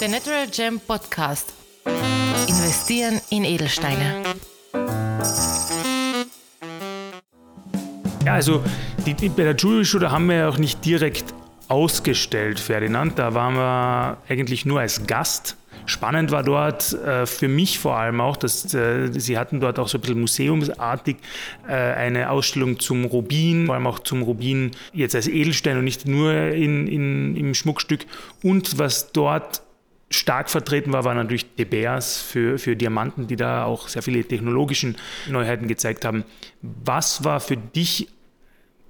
Der Natural Gem Podcast. Investieren in Edelsteine. Ja, also die, die, bei der Jewelry Show, da haben wir ja auch nicht direkt ausgestellt, Ferdinand. Da waren wir eigentlich nur als Gast. Spannend war dort äh, für mich vor allem auch, dass äh, sie hatten dort auch so ein bisschen museumsartig äh, eine Ausstellung zum Rubin, vor allem auch zum Rubin jetzt als Edelstein und nicht nur in, in, im Schmuckstück. Und was dort stark vertreten war, waren natürlich De Beers für, für Diamanten, die da auch sehr viele technologischen Neuheiten gezeigt haben. Was war für dich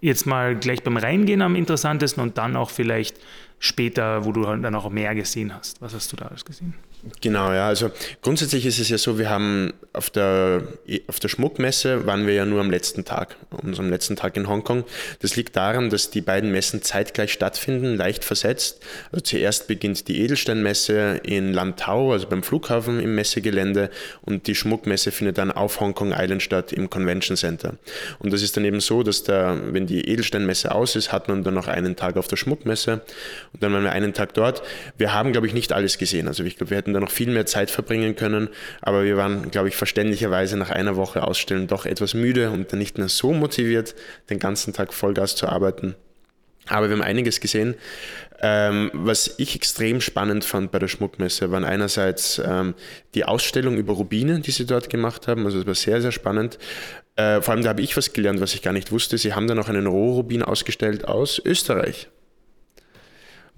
jetzt mal gleich beim Reingehen am interessantesten und dann auch vielleicht später, wo du dann auch mehr gesehen hast? Was hast du da alles gesehen? Genau, ja. Also grundsätzlich ist es ja so, wir haben auf der, auf der Schmuckmesse waren wir ja nur am letzten Tag, unserem letzten Tag in Hongkong. Das liegt daran, dass die beiden Messen zeitgleich stattfinden, leicht versetzt. Also zuerst beginnt die Edelsteinmesse in Lantau, also beim Flughafen im Messegelände und die Schmuckmesse findet dann auf Hongkong Island statt im Convention Center. Und das ist dann eben so, dass da, wenn die Edelsteinmesse aus ist, hat man dann noch einen Tag auf der Schmuckmesse und dann waren wir einen Tag dort. Wir haben, glaube ich, nicht alles gesehen. Also ich glaube, wir hätten da noch viel mehr Zeit verbringen können, aber wir waren, glaube ich, verständlicherweise nach einer Woche Ausstellen doch etwas müde und dann nicht mehr so motiviert, den ganzen Tag Vollgas zu arbeiten. Aber wir haben einiges gesehen. Ähm, was ich extrem spannend fand bei der Schmuckmesse, waren einerseits ähm, die Ausstellung über Rubine, die sie dort gemacht haben. Also das war sehr, sehr spannend. Äh, vor allem da habe ich was gelernt, was ich gar nicht wusste. Sie haben da noch einen Rohrubin ausgestellt aus Österreich.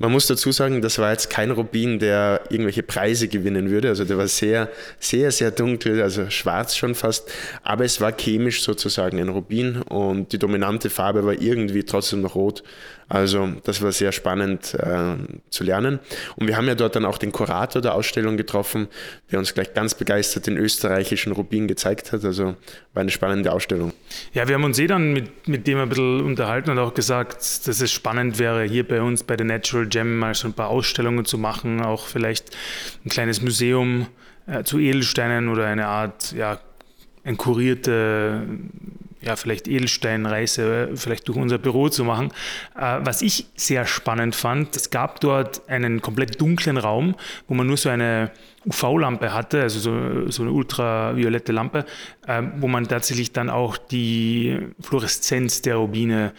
Man muss dazu sagen, das war jetzt kein Rubin, der irgendwelche Preise gewinnen würde. Also der war sehr, sehr, sehr dunkel, also schwarz schon fast. Aber es war chemisch sozusagen ein Rubin und die dominante Farbe war irgendwie trotzdem noch rot. Also das war sehr spannend äh, zu lernen. Und wir haben ja dort dann auch den Kurator der Ausstellung getroffen, der uns gleich ganz begeistert den österreichischen Rubin gezeigt hat. Also war eine spannende Ausstellung. Ja, wir haben uns eh dann mit, mit dem ein bisschen unterhalten und auch gesagt, dass es spannend wäre, hier bei uns bei der Natural Gem mal so ein paar Ausstellungen zu machen, auch vielleicht ein kleines Museum äh, zu Edelsteinen oder eine Art, ja, ein kurierte ja, vielleicht Edelsteinreise vielleicht durch unser Büro zu machen. Äh, was ich sehr spannend fand, es gab dort einen komplett dunklen Raum, wo man nur so eine UV-Lampe hatte, also so, so eine ultraviolette Lampe, äh, wo man tatsächlich dann auch die Fluoreszenz der Rubine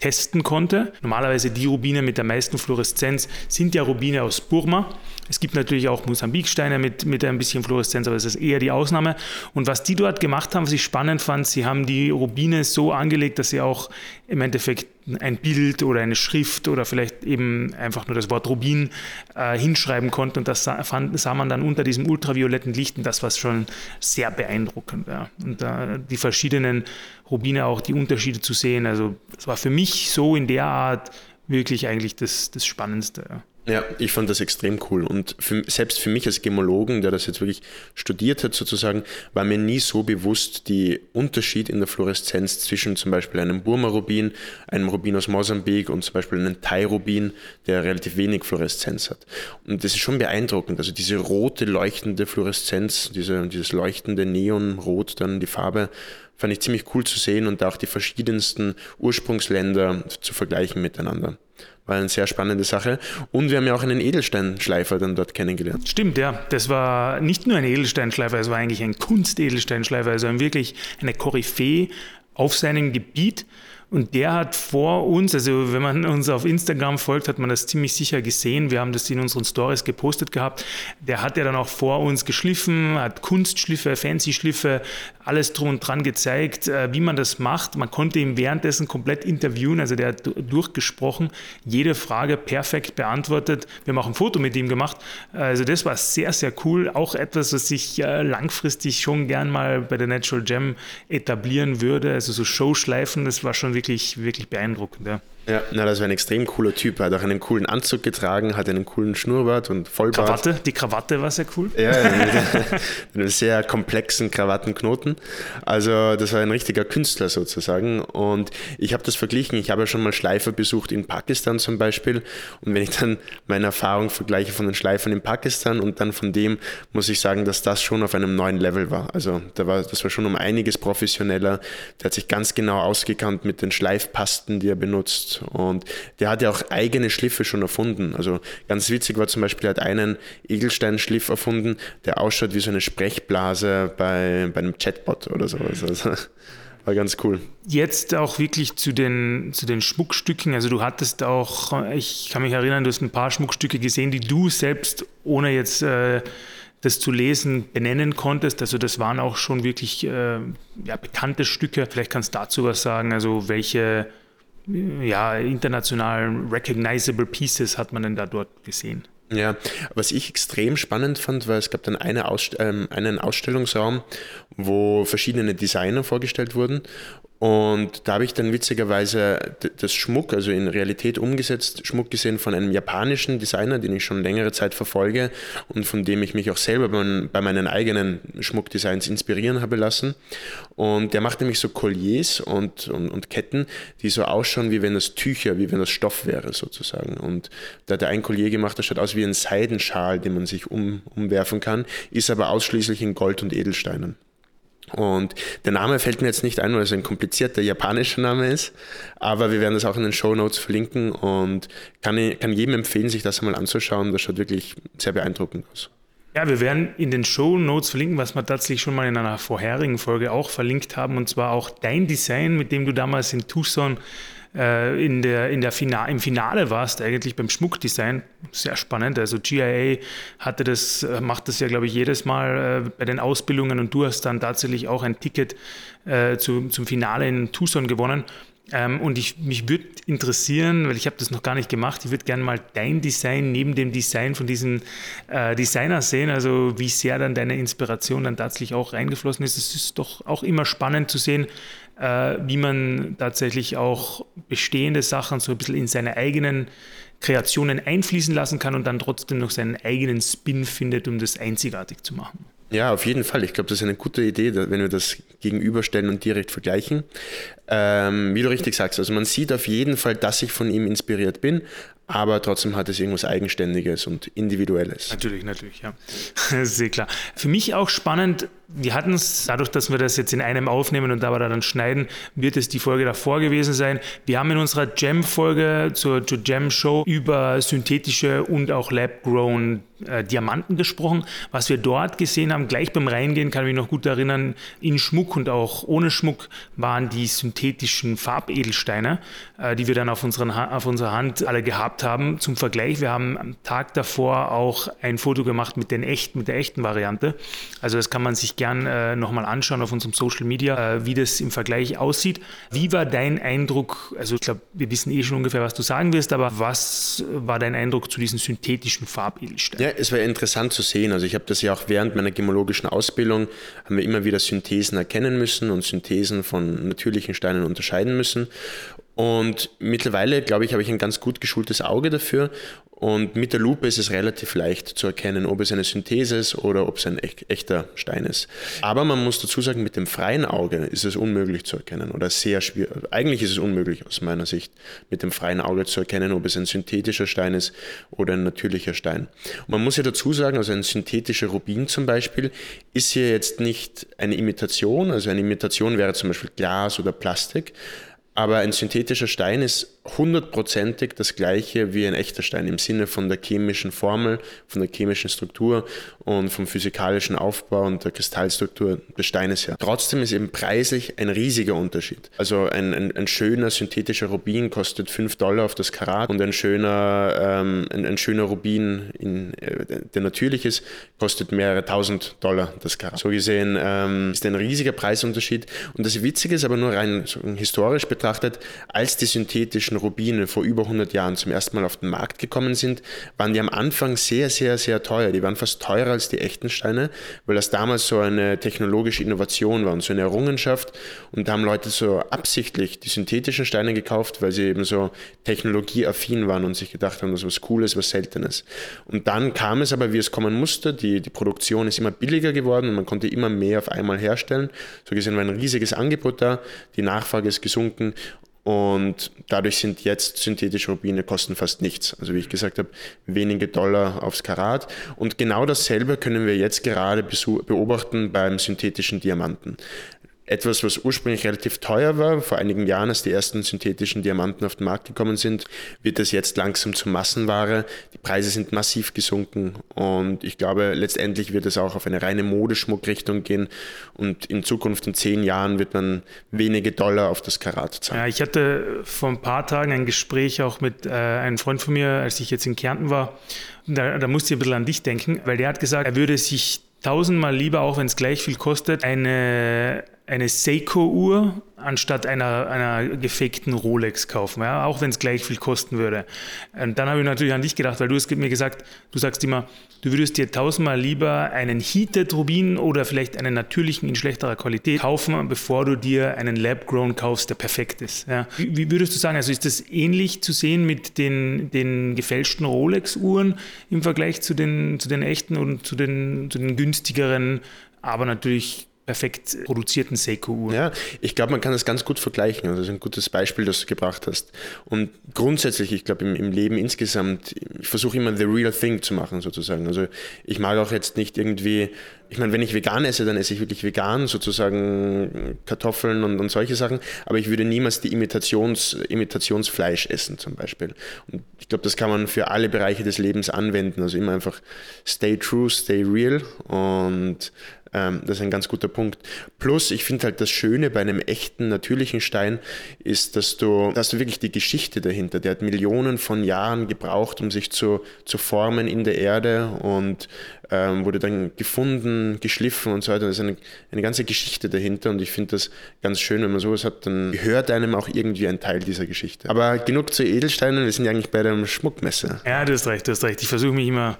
testen konnte. Normalerweise die Rubine mit der meisten Fluoreszenz sind ja Rubine aus Burma. Es gibt natürlich auch Mosambiksteine mit, mit ein bisschen Fluoreszenz, aber das ist eher die Ausnahme. Und was die dort gemacht haben, was ich spannend fand, sie haben die Rubine so angelegt, dass sie auch im Endeffekt ein Bild oder eine Schrift oder vielleicht eben einfach nur das Wort Rubin äh, hinschreiben konnten. Und das sah, fand, sah, man dann unter diesem ultravioletten Licht und das war schon sehr beeindruckend. Ja. Und äh, die verschiedenen Rubine auch, die Unterschiede zu sehen. Also das war für mich so in der Art wirklich eigentlich das, das Spannendste. Ja. Ja, ich fand das extrem cool. Und für, selbst für mich als Gemologen, der das jetzt wirklich studiert hat, sozusagen, war mir nie so bewusst die Unterschied in der Fluoreszenz zwischen zum Beispiel einem Burma-Rubin, einem Rubin aus Mosambik und zum Beispiel einem Thai-Rubin, der relativ wenig Fluoreszenz hat. Und das ist schon beeindruckend. Also diese rote, leuchtende Fluoreszenz, diese, dieses leuchtende Neonrot, dann die Farbe, fand ich ziemlich cool zu sehen und auch die verschiedensten Ursprungsländer zu vergleichen miteinander. War eine sehr spannende Sache. Und wir haben ja auch einen Edelsteinschleifer dann dort kennengelernt. Stimmt, ja. Das war nicht nur ein Edelsteinschleifer, es war eigentlich ein Kunstedelsteinschleifer, also wirklich eine Koryphäe auf seinem Gebiet. Und der hat vor uns, also wenn man uns auf Instagram folgt, hat man das ziemlich sicher gesehen. Wir haben das in unseren Stories gepostet gehabt. Der hat ja dann auch vor uns geschliffen, hat Kunstschliffe, Fancy-Schliffe, alles drum und dran gezeigt, äh, wie man das macht. Man konnte ihn währenddessen komplett interviewen, also der hat durchgesprochen, jede Frage perfekt beantwortet. Wir haben auch ein Foto mit ihm gemacht. Also das war sehr, sehr cool. Auch etwas, was ich äh, langfristig schon gern mal bei der Natural Gem etablieren würde. Also so Showschleifen, das war schon wirklich wirklich, wirklich beeindruckend. Ja. Ja, na, das war ein extrem cooler Typ. Er hat auch einen coolen Anzug getragen, hat einen coolen Schnurrbart und Vollbart. Krawatte, die Krawatte war sehr cool. Ja, mit einem sehr komplexen Krawattenknoten. Also, das war ein richtiger Künstler sozusagen. Und ich habe das verglichen. Ich habe ja schon mal Schleifer besucht in Pakistan zum Beispiel. Und wenn ich dann meine Erfahrung vergleiche von den Schleifern in Pakistan und dann von dem, muss ich sagen, dass das schon auf einem neuen Level war. Also, da war, das war schon um einiges professioneller. Der hat sich ganz genau ausgekannt mit den Schleifpasten, die er benutzt Und der hat ja auch eigene Schliffe schon erfunden. Also ganz witzig war zum Beispiel, er hat einen Edelsteinschliff erfunden, der ausschaut wie so eine Sprechblase bei, bei einem Chatbot oder sowas. Also, war ganz cool. Jetzt auch wirklich zu den, zu den Schmuckstücken. Also du hattest auch, ich kann mich erinnern, du hast ein paar Schmuckstücke gesehen, die du selbst, ohne jetzt äh, das zu lesen, benennen konntest. Also das waren auch schon wirklich äh, ja, bekannte Stücke. Vielleicht kannst du dazu was sagen. Also welche ja, internationalen recognizable Pieces hat man denn da dort gesehen? Ja, was ich extrem spannend fand, war, es gab dann eine Ausst ähm, einen Ausstellungsraum, wo verschiedene Designer vorgestellt wurden und da habe ich dann witzigerweise das Schmuck, also in Realität umgesetzt, Schmuck gesehen von einem japanischen Designer, den ich schon längere Zeit verfolge und von dem ich mich auch selber bei meinen eigenen Schmuckdesigns inspirieren habe lassen. Und der macht nämlich so Colliers und, und, und Ketten, die so ausschauen, wie wenn das Tücher, wie wenn das Stoff wäre sozusagen. Und da hat er ein Collier gemacht, das schaut aus wie ein Seidenschal, den man sich um, umwerfen kann, ist aber ausschließlich in Gold und Edelsteinen. Und der Name fällt mir jetzt nicht ein, weil es ein komplizierter japanischer Name ist, aber wir werden das auch in den Show Notes verlinken und kann, kann jedem empfehlen, sich das einmal anzuschauen. Das schaut wirklich sehr beeindruckend aus. Ja, wir werden in den Show Notes verlinken, was wir tatsächlich schon mal in einer vorherigen Folge auch verlinkt haben, und zwar auch dein Design, mit dem du damals in Tucson äh, in der, in der Fina im Finale warst, eigentlich beim Schmuckdesign. Sehr spannend. Also GIA hatte das, äh, macht das ja, glaube ich, jedes Mal äh, bei den Ausbildungen und du hast dann tatsächlich auch ein Ticket äh, zu, zum Finale in Tucson gewonnen. Ähm, und ich, mich würde interessieren, weil ich habe das noch gar nicht gemacht, ich würde gerne mal dein Design neben dem Design von diesen äh, Designers sehen, also wie sehr dann deine Inspiration dann tatsächlich auch reingeflossen ist. Es ist doch auch immer spannend zu sehen, äh, wie man tatsächlich auch bestehende Sachen so ein bisschen in seine eigenen Kreationen einfließen lassen kann und dann trotzdem noch seinen eigenen Spin findet, um das einzigartig zu machen. Ja, auf jeden Fall. Ich glaube, das ist eine gute Idee, wenn wir das gegenüberstellen und direkt vergleichen. Ähm, wie du richtig sagst, also man sieht auf jeden Fall, dass ich von ihm inspiriert bin, aber trotzdem hat es irgendwas Eigenständiges und Individuelles. Natürlich, natürlich, ja. Sehr klar. Für mich auch spannend, wir hatten es, dadurch, dass wir das jetzt in einem aufnehmen und da wir dann schneiden, wird es die Folge davor gewesen sein. Wir haben in unserer Gem-Folge zur, zur Gem-Show über synthetische und auch lab-grown äh, Diamanten gesprochen. Was wir dort gesehen haben, gleich beim Reingehen, kann ich mich noch gut erinnern, in Schmuck und auch ohne Schmuck waren die synthetischen Farbedelsteine, äh, die wir dann auf, unseren, auf unserer Hand alle gehabt haben. Zum Vergleich, wir haben am Tag davor auch ein Foto gemacht mit, den echten, mit der echten Variante. Also das kann man sich gern äh, nochmal anschauen auf unserem Social Media, äh, wie das im Vergleich aussieht. Wie war dein Eindruck? Also ich glaube, wir wissen eh schon ungefähr, was du sagen wirst, aber was war dein Eindruck zu diesen synthetischen Farbedelsteinen? Ja, es war interessant zu sehen. Also ich habe das ja auch während meiner gemologischen Ausbildung, haben wir immer wieder Synthesen erkennen müssen und Synthesen von natürlichen Steinen unterscheiden müssen. Und mittlerweile, glaube ich, habe ich ein ganz gut geschultes Auge dafür und mit der Lupe ist es relativ leicht zu erkennen, ob es eine Synthese ist oder ob es ein echter Stein ist. Aber man muss dazu sagen, mit dem freien Auge ist es unmöglich zu erkennen oder sehr schwierig. Eigentlich ist es unmöglich aus meiner Sicht, mit dem freien Auge zu erkennen, ob es ein synthetischer Stein ist oder ein natürlicher Stein. Und man muss ja dazu sagen, also ein synthetischer Rubin zum Beispiel ist hier jetzt nicht eine Imitation. Also eine Imitation wäre zum Beispiel Glas oder Plastik. Aber ein synthetischer Stein ist hundertprozentig das gleiche wie ein echter Stein im Sinne von der chemischen Formel, von der chemischen Struktur und vom physikalischen Aufbau und der Kristallstruktur des Steines her. Trotzdem ist eben preislich ein riesiger Unterschied. Also ein, ein, ein schöner synthetischer Rubin kostet 5 Dollar auf das Karat und ein schöner, ähm, ein, ein, schöner Rubin, in, äh, der natürlich ist, kostet mehrere tausend Dollar das Karat. So gesehen ähm, ist ein riesiger Preisunterschied. Und das Witzige ist aber nur rein historisch betrachtet, als die synthetischen klassischen Rubine vor über 100 Jahren zum ersten Mal auf den Markt gekommen sind, waren die am Anfang sehr, sehr, sehr teuer. Die waren fast teurer als die echten Steine, weil das damals so eine technologische Innovation war und so eine Errungenschaft. Und da haben Leute so absichtlich die synthetischen Steine gekauft, weil sie eben so technologieaffin waren und sich gedacht haben, das ist was Cooles, was Seltenes. Und dann kam es aber, wie es kommen musste. Die, die Produktion ist immer billiger geworden und man konnte immer mehr auf einmal herstellen. So gesehen war ein riesiges Angebot da, die Nachfrage ist gesunken und dadurch sind jetzt synthetische Rubine kosten fast nichts. Also wie ich gesagt habe, wenige Dollar aufs Karat. Und genau dasselbe können wir jetzt gerade beobachten beim synthetischen Diamanten. Etwas, was ursprünglich relativ teuer war, vor einigen Jahren, als die ersten synthetischen Diamanten auf den Markt gekommen sind, wird das jetzt langsam zur Massenware. Die Preise sind massiv gesunken und ich glaube, letztendlich wird es auch auf eine reine Modeschmuckrichtung gehen und in Zukunft, in zehn Jahren, wird man wenige Dollar auf das Karat zahlen. Ja, ich hatte vor ein paar Tagen ein Gespräch auch mit äh, einem Freund von mir, als ich jetzt in Kärnten war. Da, da musste ich ein bisschen an dich denken, weil der hat gesagt, er würde sich tausendmal lieber, auch wenn es gleich viel kostet, eine eine Seiko-Uhr anstatt einer, einer gefakten Rolex kaufen, ja, auch wenn es gleich viel kosten würde. Und dann habe ich natürlich an dich gedacht, weil du hast mir gesagt, du sagst immer, du würdest dir tausendmal lieber einen Heated Rubin oder vielleicht einen natürlichen in schlechterer Qualität kaufen, bevor du dir einen Lab-Grown kaufst, der perfekt ist. Ja. Wie, wie, würdest du sagen, also ist das ähnlich zu sehen mit den, den gefälschten Rolex-Uhren im Vergleich zu den, zu den echten und zu den, zu den günstigeren, aber natürlich perfekt produzierten Seiko-Uhren. Ja, ich glaube, man kann das ganz gut vergleichen. Also das ist ein gutes Beispiel, das du gebracht hast. Und grundsätzlich, ich glaube, im, im, Leben insgesamt, ich versuche immer the real thing zu machen, sozusagen. Also ich mag auch jetzt nicht irgendwie, ich meine, wenn ich vegan esse, dann esse ich wirklich vegan, sozusagen Kartoffeln und, und solche Sachen. Aber ich würde niemals die Imitations, Imitationsfleisch essen, zum Beispiel. Und ich glaube, das kann man für alle Bereiche des Lebens anwenden. Also immer einfach stay true, stay real und ähm, das ist ein ganz guter Punkt. Plus, ich finde halt das Schöne bei einem echten, natürlichen Stein ist, dass du, dass du wirklich die Geschichte dahinter, der hat Millionen von Jahren gebraucht, um sich zu, zu formen in der Erde und ähm, wurde dann gefunden, geschliffen und so weiter. Da ist eine, eine ganze Geschichte dahinter und ich finde das ganz schön, wenn man sowas hat, dann gehört einem auch irgendwie ein Teil dieser Geschichte. Aber genug zu Edelsteinen, wir sind ja eigentlich bei der Schmuckmesse. Ja, du hast recht, du hast recht. Ich versuche mich immer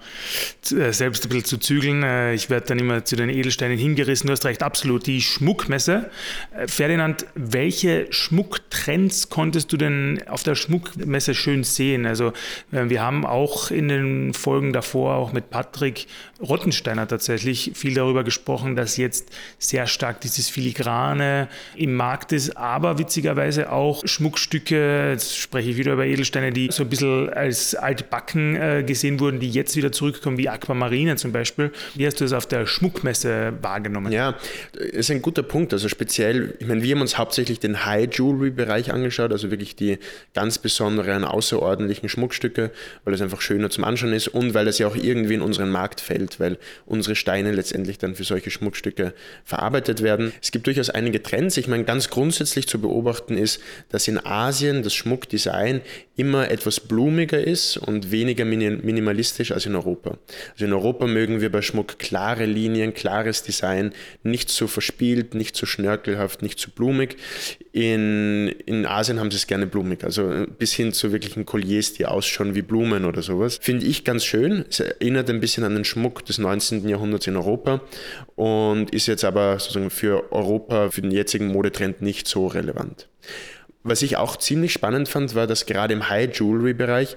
äh, selbst ein bisschen zu zügeln. Äh, ich werde dann immer zu den Edelsteinen hingerissen. Du hast recht, absolut. Die Schmuckmesse. Äh, Ferdinand, welche Schmucktrends konntest du denn auf der Schmuckmesse schön sehen? Also wir haben auch in den Folgen davor, auch mit Patrick, Rottensteiner tatsächlich viel darüber gesprochen, dass jetzt sehr stark dieses Filigrane im Markt ist, aber witzigerweise auch Schmuckstücke, jetzt spreche ich wieder über Edelsteine, die so ein bisschen als altbacken äh, gesehen wurden, die jetzt wieder zurückkommen, wie Aquamarine zum Beispiel. Wie hast du das auf der Schmuckmesse wahrgenommen? Ja, ist ein guter Punkt. Also speziell, ich meine, wir haben uns hauptsächlich den High Jewelry Bereich angeschaut, also wirklich die ganz besonderen, außerordentlichen Schmuckstücke, weil es einfach schöner zum Anschauen ist und weil es ja auch irgendwie in unseren Markt fällt weil unsere Steine letztendlich dann für solche Schmuckstücke verarbeitet werden. Es gibt durchaus einige Trends. Ich meine, ganz grundsätzlich zu beobachten ist, dass in Asien das Schmuckdesign immer etwas blumiger ist und weniger minimalistisch als in Europa. Also in Europa mögen wir bei Schmuck klare Linien, klares Design, nicht so verspielt, nicht so schnörkelhaft, nicht so blumig. In, in Asien haben sie es gerne blumig, also bis hin zu wirklichen Colliers, die ausschauen wie Blumen oder sowas. Finde ich ganz schön. Es erinnert ein bisschen an den Schmuck des 19. Jahrhunderts in Europa und ist jetzt aber sozusagen für Europa, für den jetzigen Modetrend nicht so relevant. Was ich auch ziemlich spannend fand, war, dass gerade im High Jewelry Bereich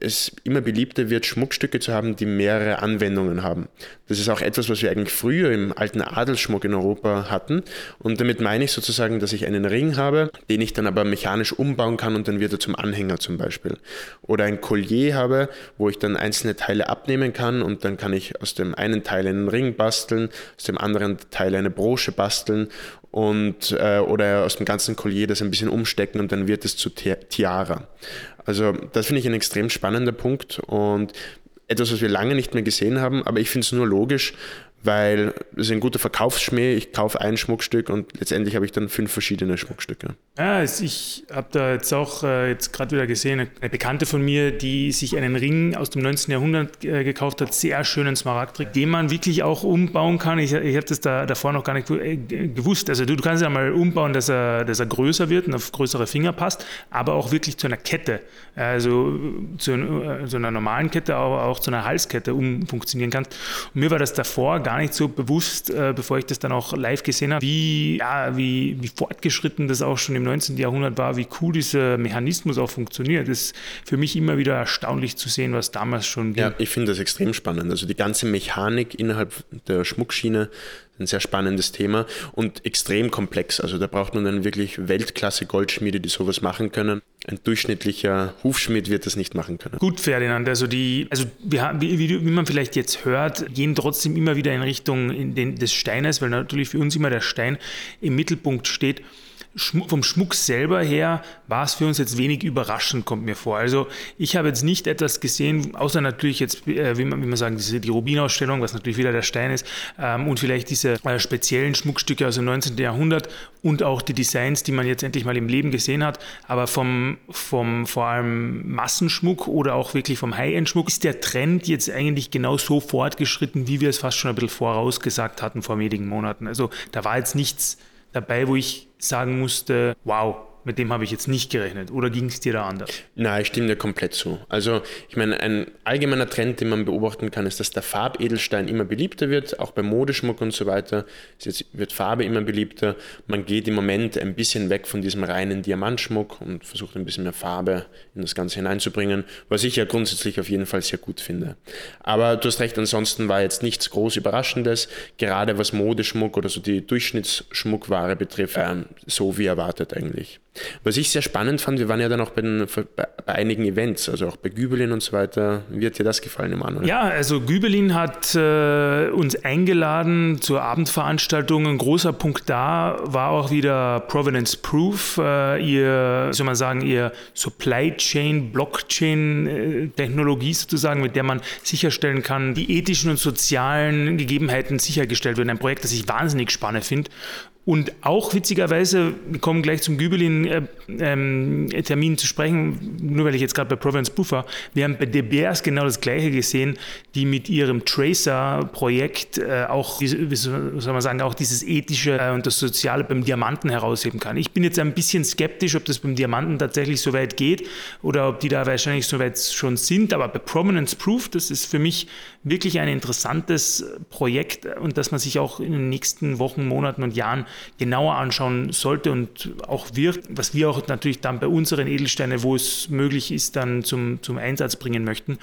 es immer beliebter wird, Schmuckstücke zu haben, die mehrere Anwendungen haben. Das ist auch etwas, was wir eigentlich früher im alten Adelsschmuck in Europa hatten. Und damit meine ich sozusagen, dass ich einen Ring habe, den ich dann aber mechanisch umbauen kann und dann wird er zum Anhänger zum Beispiel. Oder ein Collier habe, wo ich dann einzelne Teile abnehmen kann und dann kann ich aus dem einen Teil einen Ring basteln, aus dem anderen Teil eine Brosche basteln und äh, oder aus dem ganzen Collier das ein bisschen umstecken und dann wird es zu Tiara. Also das finde ich ein extrem spannender Punkt und etwas, was wir lange nicht mehr gesehen haben, aber ich finde es nur logisch, weil es ist ein guter Verkaufsschmäh. Ich kaufe ein Schmuckstück und letztendlich habe ich dann fünf verschiedene Schmuckstücke. Ja, ich habe da jetzt auch äh, jetzt gerade wieder gesehen, eine Bekannte von mir, die sich einen Ring aus dem 19. Jahrhundert äh, gekauft hat, sehr schönen Smaragdring, den man wirklich auch umbauen kann. Ich, ich habe das da davor noch gar nicht äh, gewusst. Also du, du kannst ja mal umbauen, dass er, dass er größer wird und auf größere Finger passt, aber auch wirklich zu einer Kette, also zu, zu einer normalen Kette, aber auch zu einer Halskette umfunktionieren kannst. Und mir war das davor gar nicht so bewusst, äh, bevor ich das dann auch live gesehen habe, wie, ja, wie, wie fortgeschritten das auch schon im 19. Jahrhundert war, wie cool dieser Mechanismus auch funktioniert. Das ist für mich immer wieder erstaunlich zu sehen, was damals schon ging. Ja, ich finde das extrem spannend. Also die ganze Mechanik innerhalb der Schmuckschiene ein sehr spannendes Thema und extrem komplex. Also da braucht man dann wirklich Weltklasse Goldschmiede, die sowas machen können. Ein durchschnittlicher Hufschmied wird das nicht machen können. Gut, Ferdinand, also die, also wir wie, wie, wie man vielleicht jetzt hört, gehen trotzdem immer wieder in Richtung in den, des Steines, weil natürlich für uns immer der Stein im Mittelpunkt steht vom Schmuck selber her war es für uns jetzt wenig überraschend, kommt mir vor. Also ich habe jetzt nicht etwas gesehen, außer natürlich jetzt, äh, wie, man, wie man sagen, diese, die Rubinausstellung, was natürlich wieder der Stein ist, ähm, und vielleicht diese äh, speziellen Schmuckstücke aus dem 19. Jahrhundert und auch die Designs, die man jetzt endlich mal im Leben gesehen hat. Aber vom, vom vor allem Massenschmuck oder auch wirklich vom High-End-Schmuck ist der Trend jetzt eigentlich genau so fortgeschritten, wie wir es fast schon ein bisschen vorausgesagt hatten vor wenigen Monaten. Also da war jetzt nichts dabei, wo ich sagen musste, wow, mit dem habe ich jetzt nicht gerechnet. Oder ging es dir da anders? Nein, ich stimme dir komplett zu. Also, ich meine, ein allgemeiner Trend, den man beobachten kann, ist, dass der Farbedelstein immer beliebter wird, auch beim Modeschmuck und so weiter. Jetzt wird Farbe immer beliebter. Man geht im Moment ein bisschen weg von diesem reinen Diamantschmuck und versucht ein bisschen mehr Farbe in das Ganze hineinzubringen, was ich ja grundsätzlich auf jeden Fall sehr gut finde. Aber du hast recht, ansonsten war jetzt nichts groß Überraschendes, gerade was Modeschmuck oder so die Durchschnittsschmuckware betrifft, ähm, so wie erwartet eigentlich. Was ich sehr spannend fand, wir waren ja dann auch bei, den, bei, einigen Events, also auch bei Gübelin und so weiter. Wie hat dir das gefallen, Emanuel? Ja, also Gübelin hat äh, uns eingeladen zur Abendveranstaltung. Ein großer Punkt da war auch wieder Provenance Proof, äh, ihr, soll man sagen, ihr Supply Chain, Blockchain äh, sozusagen, mit der man sicherstellen kann, die ethischen und sozialen Gegebenheiten sichergestellt werden. Ein Projekt, das ich wahnsinnig spannend finde und auch witzigerweise, wir kommen gleich zum Gübelin-Termin äh, ähm, zu sprechen, nur weil ich jetzt gerade bei Province Buffer, wir haben bei De Beers genau das Gleiche gesehen, die mit ihrem Tracer-Projekt äh, auch, wie, soll man sagen, auch dieses ethische äh, und das Soziale beim Diamanten herausheben kann. Ich bin jetzt ein bisschen skeptisch, ob das beim Diamanten tatsächlich so weit geht oder ob die da wahrscheinlich so weit schon sind, aber bei Prominence Proof, das ist für mich wirklich ein interessantes Projekt und das man sich auch in den nächsten Wochen, Monaten und Jahren genauer anschauen sollte und auch wird, was wir auch natürlich dann bei unseren Edelsteinen, wo es möglich ist, dann zum, zum Einsatz bringen möchten.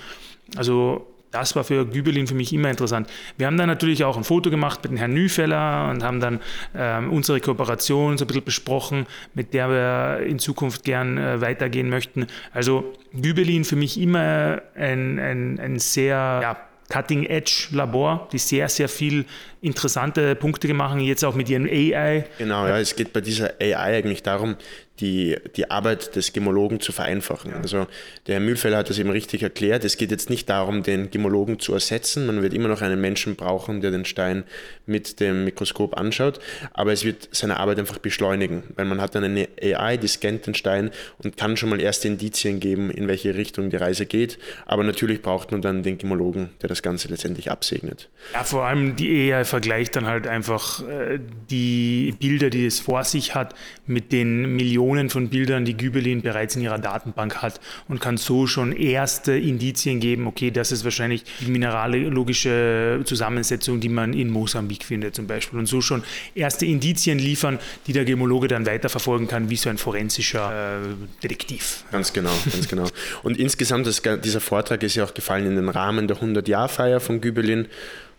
Also das war für Gübelin für mich immer interessant. Wir haben dann natürlich auch ein Foto gemacht mit dem Herrn Nüfeller und haben dann ähm, unsere Kooperation so ein bisschen besprochen, mit der wir in Zukunft gern äh, weitergehen möchten. Also Gübelin für mich immer ein, ein, ein sehr ja, Cutting-Edge-Labor, die sehr, sehr viel interessante Punkte gemacht haben, jetzt auch mit ihren AI. Genau, ja, es geht bei dieser AI eigentlich darum, die, die Arbeit des Gemologen zu vereinfachen. Ja. Also der Herr Mühlfeller hat das eben richtig erklärt. Es geht jetzt nicht darum, den Gemologen zu ersetzen. Man wird immer noch einen Menschen brauchen, der den Stein mit dem Mikroskop anschaut, aber es wird seine Arbeit einfach beschleunigen, weil man hat dann eine AI, die scannt den Stein und kann schon mal erste Indizien geben, in welche Richtung die Reise geht. Aber natürlich braucht man dann den Gemologen, der das Ganze letztendlich absegnet. Ja, vor allem die AI vergleicht dann halt einfach äh, die Bilder, die es vor sich hat, mit den Millionen von Bildern, die Gübelin bereits in ihrer Datenbank hat und kann so schon erste Indizien geben, okay, das ist wahrscheinlich die mineralogische Zusammensetzung, die man in Mosambik findet zum Beispiel und so schon erste Indizien liefern, die der Gemologe dann weiterverfolgen kann, wie so ein forensischer äh, Detektiv. Ganz genau, ganz genau. Und insgesamt, das, dieser Vortrag ist ja auch gefallen in den Rahmen der 100-Jahr-Feier von Gübelin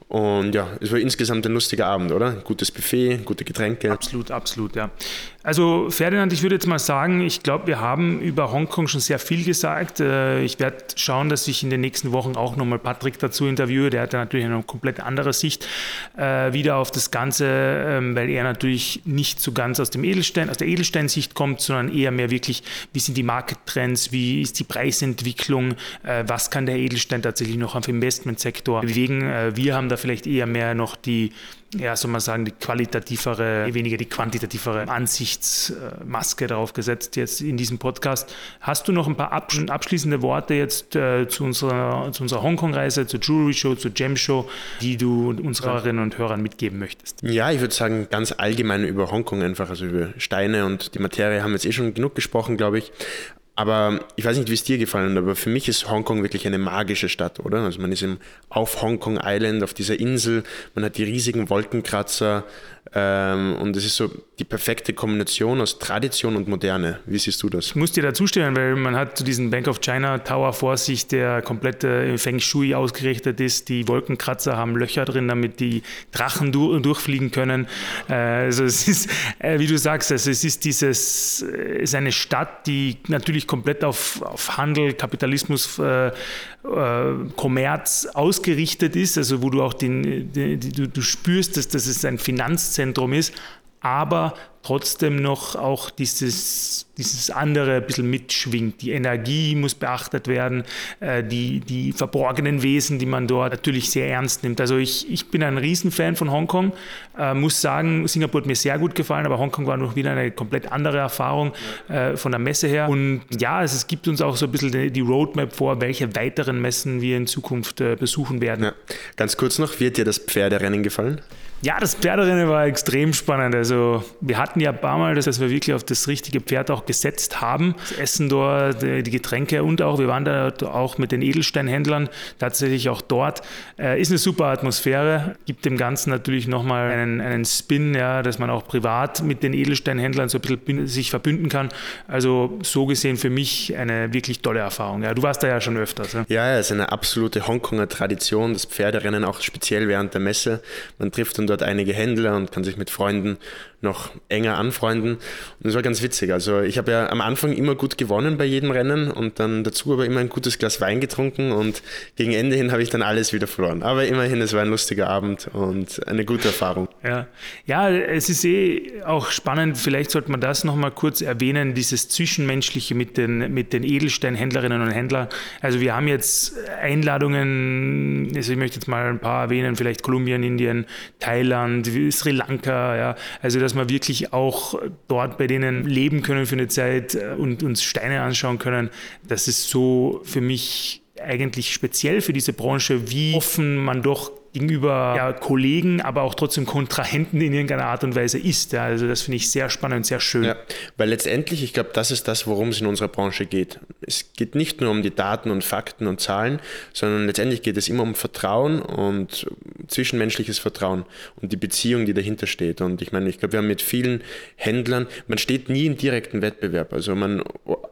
und ja, es war insgesamt ein lustiger Abend, oder? Gutes Buffet, gute Getränke. Absolut, absolut, ja. Also Ferdinand, ich würde jetzt mal sagen, ich glaube, wir haben über Hongkong schon sehr viel gesagt. Äh, ich werde schauen, dass ich in den nächsten Wochen auch nochmal Patrick dazu interviewe. Der hat ja natürlich eine komplett andere Sicht äh, wieder auf das Ganze, ähm, weil er natürlich nicht so ganz aus dem Edelstein, aus der Edelsteinsicht kommt, sondern eher mehr wirklich, wie sind die Markttrends, wie ist die Preisentwicklung, äh, was kann der Edelstein tatsächlich noch am Investmentsektor bewegen. Wir haben da vielleicht eher mehr noch die ja, soll man sagen, die qualitativere, weniger die quantitativere Ansichtsmaske drauf gesetzt jetzt in diesem Podcast. Hast du noch ein paar abschließende Worte jetzt äh, zu unserer, zu unserer Hongkong-Reise, zur Jewelry Show, zur Gem Show, die du unseren und Hörern mitgeben möchtest? Ja, ich würde sagen, ganz allgemein über Hongkong einfach, also über Steine und die Materie haben wir jetzt eh schon genug gesprochen, glaube ich. Aber ich weiß nicht, wie es dir gefallen hat, aber für mich ist Hongkong wirklich eine magische Stadt, oder? Also man ist im, auf Hongkong Island, auf dieser Insel, man hat die riesigen Wolkenkratzer, und es ist so die perfekte Kombination aus Tradition und Moderne. Wie siehst du das? Ich muss dir da zustimmen, weil man hat so diesen Bank of China Tower vor sich, der komplett äh, Feng Shui ausgerichtet ist. Die Wolkenkratzer haben Löcher drin, damit die Drachen du durchfliegen können. Äh, also es ist, äh, wie du sagst, also es ist dieses, es ist eine Stadt, die natürlich komplett auf, auf Handel, Kapitalismus, Kommerz ausgerichtet ist, also wo du auch den, den du, du spürst, dass, dass es ein Finanzzentrum ist, aber trotzdem noch auch dieses, dieses andere ein bisschen mitschwingt. Die Energie muss beachtet werden, äh, die, die verborgenen Wesen, die man dort natürlich sehr ernst nimmt. Also ich, ich bin ein Riesenfan von Hongkong, äh, muss sagen, Singapur hat mir sehr gut gefallen, aber Hongkong war noch wieder eine komplett andere Erfahrung äh, von der Messe her. Und ja, es, es, gibt uns auch so ein bisschen die Roadmap vor, welche weiteren Messen wir in Zukunft besuchen werden. Ja. Ganz kurz noch, wird dir das Pferderennen gefallen? Ja, das Pferderennen war extrem spannend. Also wir hatten ja ein paar Mal, dass wir wirklich auf das richtige Pferd auch gesetzt haben. Das Essen dort, die Getränke und auch, wir waren da auch mit den Edelsteinhändlern tatsächlich auch dort. Äh, ist eine super Atmosphäre, gibt dem Ganzen natürlich nochmal einen, einen Spin, ja, dass man auch privat mit den Edelsteinhändlern so ein bisschen sich verbünden kann. Also so gesehen für mich eine wirklich tolle Erfahrung. Ja, du warst da ja schon öfters. Ja, ja es ist eine absolute Hongkonger Tradition, das Pferderennen auch speziell während der Messe. Man trifft dann einige Händler und kann sich mit Freunden noch enger anfreunden. Und das war ganz witzig. Also ich habe ja am Anfang immer gut gewonnen bei jedem Rennen und dann dazu aber immer ein gutes Glas Wein getrunken und gegen Ende hin habe ich dann alles wieder verloren. Aber immerhin, es war ein lustiger Abend und eine gute Erfahrung. Ja, ja es ist eh auch spannend, vielleicht sollte man das nochmal kurz erwähnen, dieses Zwischenmenschliche mit den, mit den Edelsteinhändlerinnen und Händlern. Also wir haben jetzt Einladungen, also ich möchte jetzt mal ein paar erwähnen, vielleicht Kolumbien, Indien, Thailand, Sri Lanka, ja, also dass wir wirklich auch dort bei denen leben können für eine Zeit äh, und uns Steine anschauen können. Das ist so für mich eigentlich speziell für diese Branche, wie offen man doch gegenüber ja, Kollegen, aber auch trotzdem Kontrahenten in irgendeiner Art und Weise ist. Ja. Also das finde ich sehr spannend, sehr schön. Ja, weil letztendlich, ich glaube, das ist das, worum es in unserer Branche geht. Es geht nicht nur um die Daten und Fakten und Zahlen, sondern letztendlich geht es immer um Vertrauen und zwischenmenschliches Vertrauen und die Beziehung, die dahinter steht. Und ich meine, ich glaube, wir haben mit vielen Händlern, man steht nie im direkten Wettbewerb. Also man,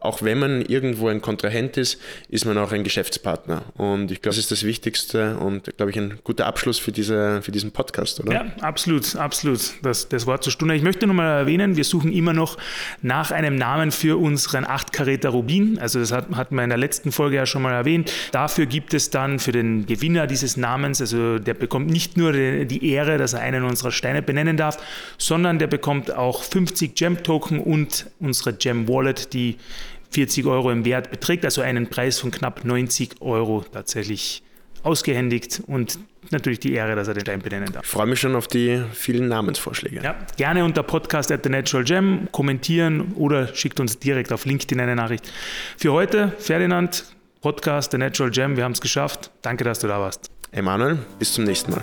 auch wenn man irgendwo ein Kontrahent ist, ist man auch ein Geschäftspartner. Und ich glaube, das ist das Wichtigste und, glaube ich, ein guter Abschluss für, diese, für diesen Podcast, oder? Ja, absolut, absolut. Das, das Wort zur Stunde. Ich möchte nur mal erwähnen, wir suchen immer noch nach einem Namen für unseren 8-Karäter Rubin. Also das hat, hatten wir in der letzten Folge ja schon mal erwähnt. Dafür gibt es dann für den Gewinner dieses Namens, also der bekommt nicht nur die, die Ehre, dass er einen unserer Steine benennen darf, sondern der bekommt auch 50 Gem-Token und unsere Gem-Wallet, die 40 Euro im Wert beträgt, also einen Preis von knapp 90 Euro tatsächlich ausgehändigt und natürlich die Ehre, dass er den Stein benennen darf. Ich freue mich schon auf die vielen Namensvorschläge. Ja, gerne unter Podcast at the Natural Gem kommentieren oder schickt uns direkt auf LinkedIn eine Nachricht. Für heute, Ferdinand, Podcast The Natural Gem, wir haben es geschafft. Danke, dass du da warst. Emanuel, bis zum nächsten Mal.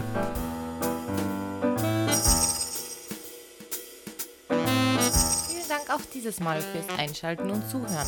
Vielen Dank auch dieses Mal fürs Einschalten und Zuhören.